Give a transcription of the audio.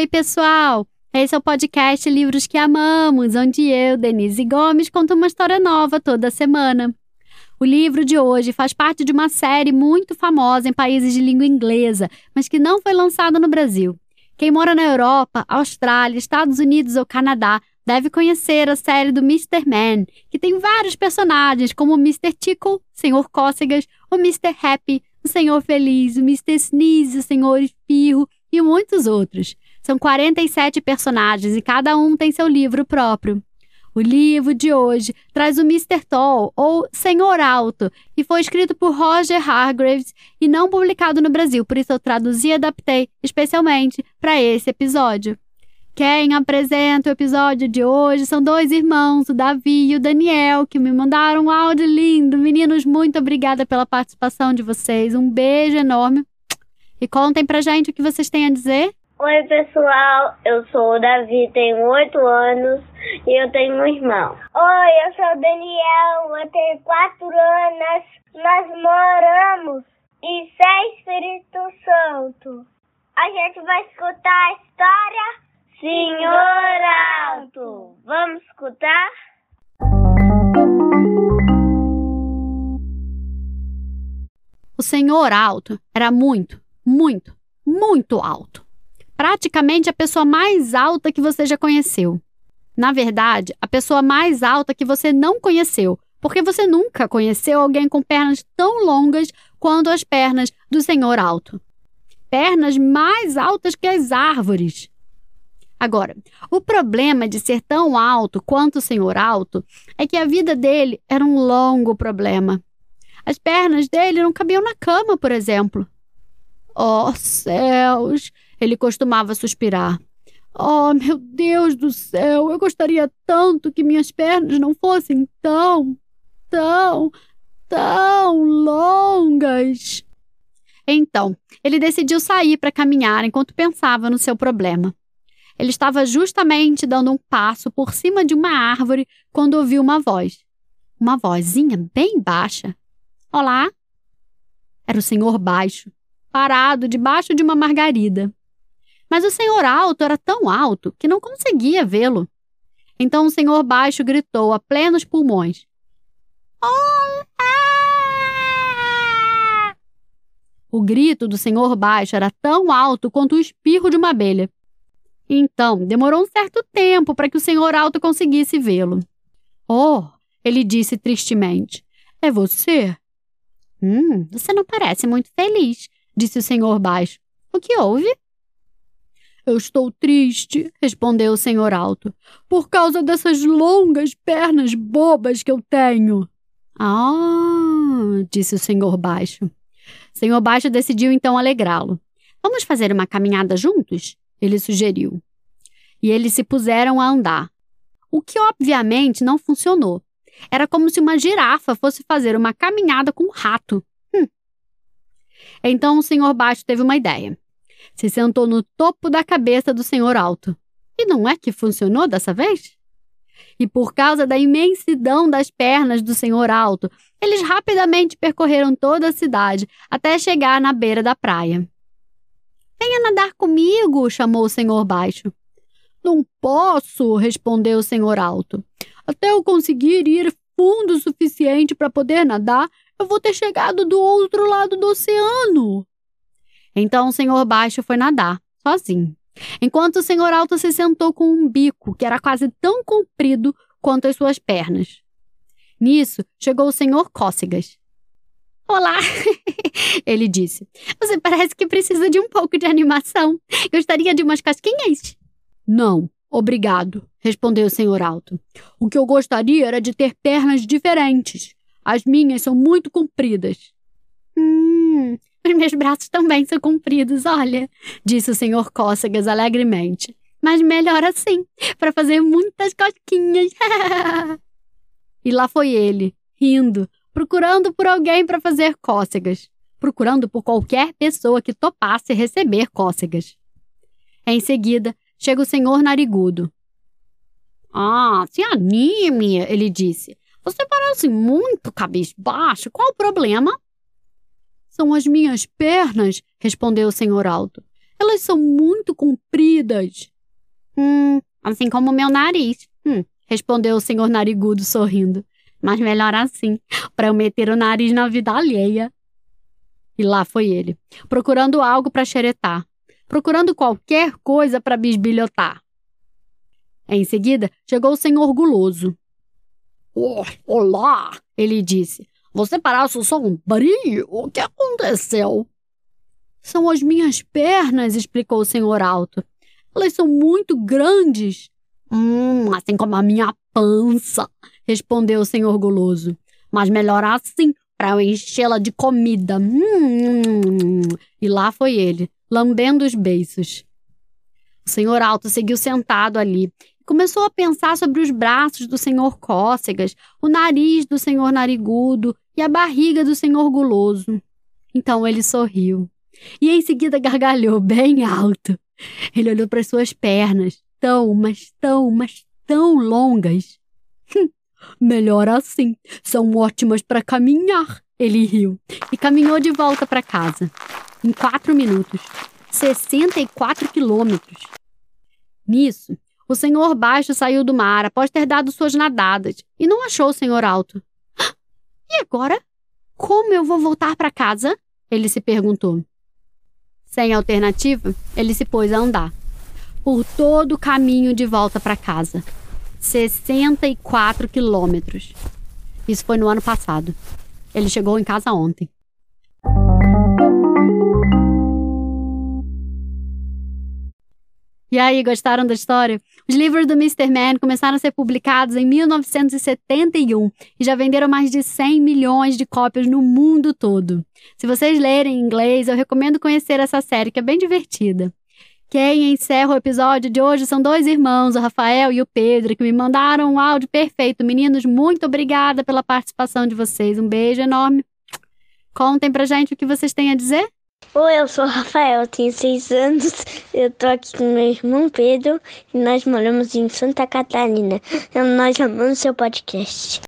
Oi, pessoal! Esse é o podcast Livros que Amamos, onde eu, Denise Gomes, conto uma história nova toda semana. O livro de hoje faz parte de uma série muito famosa em países de língua inglesa, mas que não foi lançada no Brasil. Quem mora na Europa, Austrália, Estados Unidos ou Canadá deve conhecer a série do Mr. Man, que tem vários personagens como o Mr. Tickle, Senhor Cócegas, o Mr. Happy, o Senhor Feliz, o Mr. Sneeze, o Senhor Espirro e muitos outros. São 47 personagens e cada um tem seu livro próprio. O livro de hoje traz o Mr. Tall, ou Senhor Alto, e foi escrito por Roger Hargraves e não publicado no Brasil, por isso eu traduzi e adaptei especialmente para esse episódio. Quem apresenta o episódio de hoje são dois irmãos, o Davi e o Daniel, que me mandaram um áudio lindo. Meninos, muito obrigada pela participação de vocês. Um beijo enorme. E contem pra gente o que vocês têm a dizer. Oi, pessoal. Eu sou o Davi, tenho oito anos e eu tenho um irmão. Oi, eu sou o Daniel, eu tenho quatro anos. Nós moramos em Sé Espírito Santo. A gente vai escutar a história Senhor Alto. Vamos escutar? O Senhor Alto era muito, muito, muito alto. Praticamente a pessoa mais alta que você já conheceu. Na verdade, a pessoa mais alta que você não conheceu, porque você nunca conheceu alguém com pernas tão longas quanto as pernas do Senhor Alto. Pernas mais altas que as árvores. Agora, o problema de ser tão alto quanto o senhor alto é que a vida dele era um longo problema. As pernas dele não cabiam na cama, por exemplo. Oh, céus! Ele costumava suspirar. Oh, meu Deus do céu! Eu gostaria tanto que minhas pernas não fossem tão, tão, tão longas. Então, ele decidiu sair para caminhar enquanto pensava no seu problema. Ele estava justamente dando um passo por cima de uma árvore quando ouviu uma voz. Uma vozinha bem baixa. Olá! Era o senhor baixo, parado debaixo de uma margarida. Mas o senhor alto era tão alto que não conseguia vê-lo. Então o senhor baixo gritou a plenos pulmões: Olá! O grito do senhor baixo era tão alto quanto o espirro de uma abelha. Então, demorou um certo tempo para que o senhor alto conseguisse vê-lo. Oh, ele disse tristemente. É você? Hum, você não parece muito feliz, disse o senhor baixo. O que houve? Eu estou triste, respondeu o senhor alto, por causa dessas longas pernas bobas que eu tenho. Ah, disse o senhor baixo. Senhor baixo decidiu então alegrá-lo. Vamos fazer uma caminhada juntos? ele sugeriu. E eles se puseram a andar. O que obviamente não funcionou. Era como se uma girafa fosse fazer uma caminhada com um rato. Hum. Então o senhor baixo teve uma ideia. Se sentou no topo da cabeça do senhor alto. E não é que funcionou dessa vez? E por causa da imensidão das pernas do senhor alto, eles rapidamente percorreram toda a cidade até chegar na beira da praia. Venha nadar comigo, chamou o senhor baixo. Não posso, respondeu o senhor alto. Até eu conseguir ir fundo o suficiente para poder nadar, eu vou ter chegado do outro lado do oceano. Então o senhor baixo foi nadar, sozinho, enquanto o senhor alto se sentou com um bico que era quase tão comprido quanto as suas pernas. Nisso, chegou o senhor Cócegas. Olá, ele disse. Você parece que precisa de um pouco de animação. Gostaria de umas casquinhas? Não, obrigado, respondeu o senhor alto. O que eu gostaria era de ter pernas diferentes. As minhas são muito compridas. Hum, os meus braços também são compridos, olha, disse o senhor Cócegas alegremente. Mas melhor assim, para fazer muitas cosquinhas. e lá foi ele, rindo, procurando por alguém para fazer cócegas, procurando por qualquer pessoa que topasse receber cócegas. Em seguida, chega o senhor narigudo. Ah, se anime, ele disse. Você parece muito cabisbaixo. Qual o problema? São as minhas pernas, respondeu o senhor alto. Elas são muito compridas. Hum, assim como o meu nariz. Hum, respondeu o senhor narigudo sorrindo. Mas melhor assim, para eu meter o nariz na vida alheia. E lá foi ele, procurando algo para xeretar, procurando qualquer coisa para bisbilhotar. Em seguida, chegou o senhor guloso. Oh, olá, ele disse. Você parece sombrio. O que aconteceu? São as minhas pernas, explicou o senhor alto. Elas são muito grandes. Hum, assim como a minha pança, respondeu o senhor guloso. Mas melhor assim, para eu enchê-la de comida. Hum, e lá foi ele, lambendo os beiços. O senhor alto seguiu sentado ali começou a pensar sobre os braços do senhor cócegas, o nariz do senhor narigudo e a barriga do senhor guloso. Então ele sorriu e em seguida gargalhou bem alto. Ele olhou para suas pernas, tão, mas tão, mas tão longas. Hum, melhor assim, são ótimas para caminhar. Ele riu e caminhou de volta para casa. Em quatro minutos, 64 quilômetros. Nisso, o senhor baixo saiu do mar após ter dado suas nadadas e não achou o senhor alto. E agora? Como eu vou voltar para casa? Ele se perguntou. Sem alternativa, ele se pôs a andar. Por todo o caminho de volta para casa. 64 quilômetros. Isso foi no ano passado. Ele chegou em casa ontem. E aí, gostaram da história? Os livros do Mr. Man começaram a ser publicados em 1971 e já venderam mais de 100 milhões de cópias no mundo todo. Se vocês lerem em inglês, eu recomendo conhecer essa série, que é bem divertida. Quem encerra o episódio de hoje são dois irmãos, o Rafael e o Pedro, que me mandaram um áudio perfeito. Meninos, muito obrigada pela participação de vocês. Um beijo enorme. Contem pra gente o que vocês têm a dizer. Oi, eu sou o Rafael, tenho seis anos. Eu tô aqui com meu irmão Pedro e nós moramos em Santa Catarina. Nós amamos seu podcast.